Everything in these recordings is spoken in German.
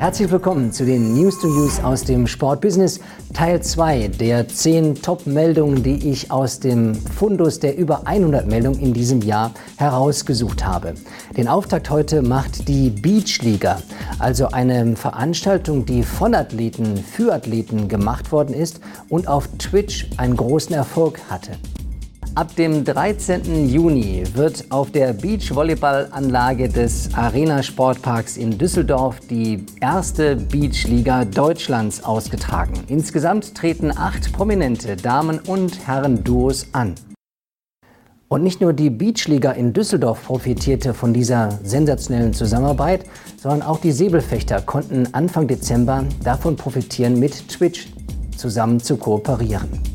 Herzlich willkommen zu den News to Use aus dem Sportbusiness, Teil 2 der 10 Top-Meldungen, die ich aus dem Fundus der über 100 Meldungen in diesem Jahr herausgesucht habe. Den Auftakt heute macht die Beachliga, also eine Veranstaltung, die von Athleten für Athleten gemacht worden ist und auf Twitch einen großen Erfolg hatte. Ab dem 13. Juni wird auf der Beachvolleyballanlage des Arena Sportparks in Düsseldorf die erste Beachliga Deutschlands ausgetragen. Insgesamt treten acht prominente Damen- und Herren-Duos an. Und nicht nur die Beachliga in Düsseldorf profitierte von dieser sensationellen Zusammenarbeit, sondern auch die Säbelfechter konnten Anfang Dezember davon profitieren, mit Twitch zusammen zu kooperieren.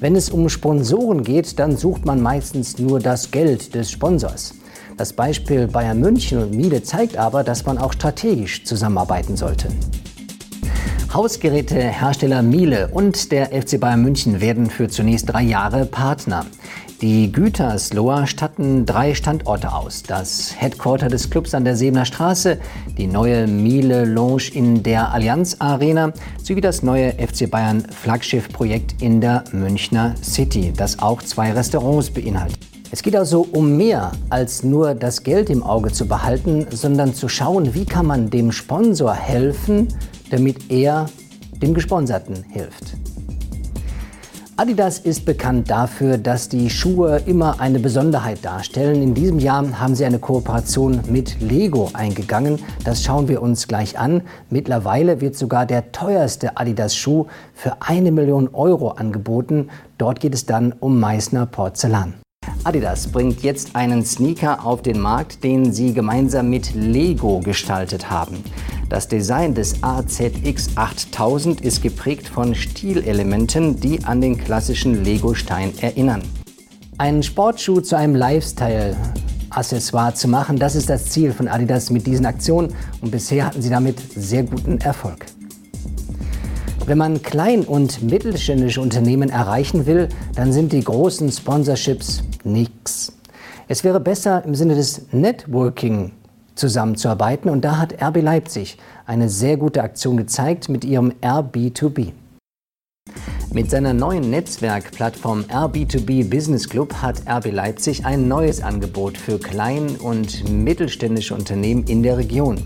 Wenn es um Sponsoren geht, dann sucht man meistens nur das Geld des Sponsors. Das Beispiel Bayern München und Miele zeigt aber, dass man auch strategisch zusammenarbeiten sollte. Hausgerätehersteller Miele und der FC Bayern München werden für zunächst drei Jahre Partner. Die Gütersloher statten drei Standorte aus. Das Headquarter des Clubs an der Sebener Straße, die neue Miele Lounge in der Allianz Arena sowie das neue FC Bayern Flaggschiff-Projekt in der Münchner City, das auch zwei Restaurants beinhaltet. Es geht also um mehr als nur das Geld im Auge zu behalten, sondern zu schauen, wie kann man dem Sponsor helfen, damit er dem Gesponserten hilft. Adidas ist bekannt dafür, dass die Schuhe immer eine Besonderheit darstellen. In diesem Jahr haben sie eine Kooperation mit Lego eingegangen. Das schauen wir uns gleich an. Mittlerweile wird sogar der teuerste Adidas-Schuh für eine Million Euro angeboten. Dort geht es dann um Meißner Porzellan. Adidas bringt jetzt einen Sneaker auf den Markt, den sie gemeinsam mit Lego gestaltet haben. Das Design des AZX 8000 ist geprägt von Stilelementen, die an den klassischen Lego-Stein erinnern. Einen Sportschuh zu einem Lifestyle Accessoire zu machen, das ist das Ziel von Adidas mit diesen Aktionen und bisher hatten sie damit sehr guten Erfolg. Wenn man klein- und mittelständische Unternehmen erreichen will, dann sind die großen Sponsorships nix. Es wäre besser im Sinne des Networking zusammenzuarbeiten und da hat RB Leipzig eine sehr gute Aktion gezeigt mit ihrem RB2B. Mit seiner neuen Netzwerkplattform RB2B Business Club hat RB Leipzig ein neues Angebot für klein- und mittelständische Unternehmen in der Region.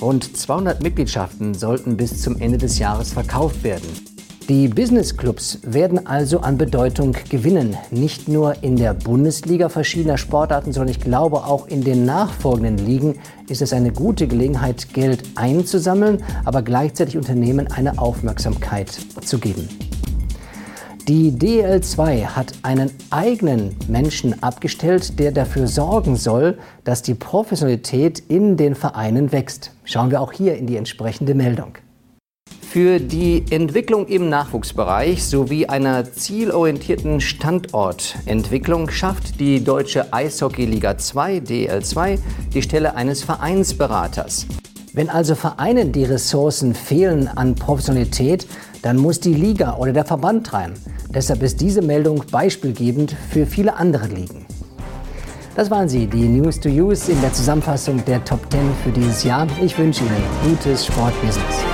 Rund 200 Mitgliedschaften sollten bis zum Ende des Jahres verkauft werden. Die Business Clubs werden also an Bedeutung gewinnen, nicht nur in der Bundesliga verschiedener Sportarten, sondern ich glaube auch in den nachfolgenden Ligen ist es eine gute Gelegenheit, Geld einzusammeln, aber gleichzeitig Unternehmen eine Aufmerksamkeit zu geben. Die DL2 hat einen eigenen Menschen abgestellt, der dafür sorgen soll, dass die Professionalität in den Vereinen wächst. Schauen wir auch hier in die entsprechende Meldung. Für die Entwicklung im Nachwuchsbereich sowie einer zielorientierten Standortentwicklung schafft die Deutsche Eishockeyliga 2 DL2 die Stelle eines Vereinsberaters. Wenn also Vereinen die Ressourcen fehlen an Professionalität, dann muss die Liga oder der Verband rein. Deshalb ist diese Meldung beispielgebend für viele andere Ligen. Das waren sie, die News to Use in der Zusammenfassung der Top 10 für dieses Jahr. Ich wünsche Ihnen gutes Sportbusiness.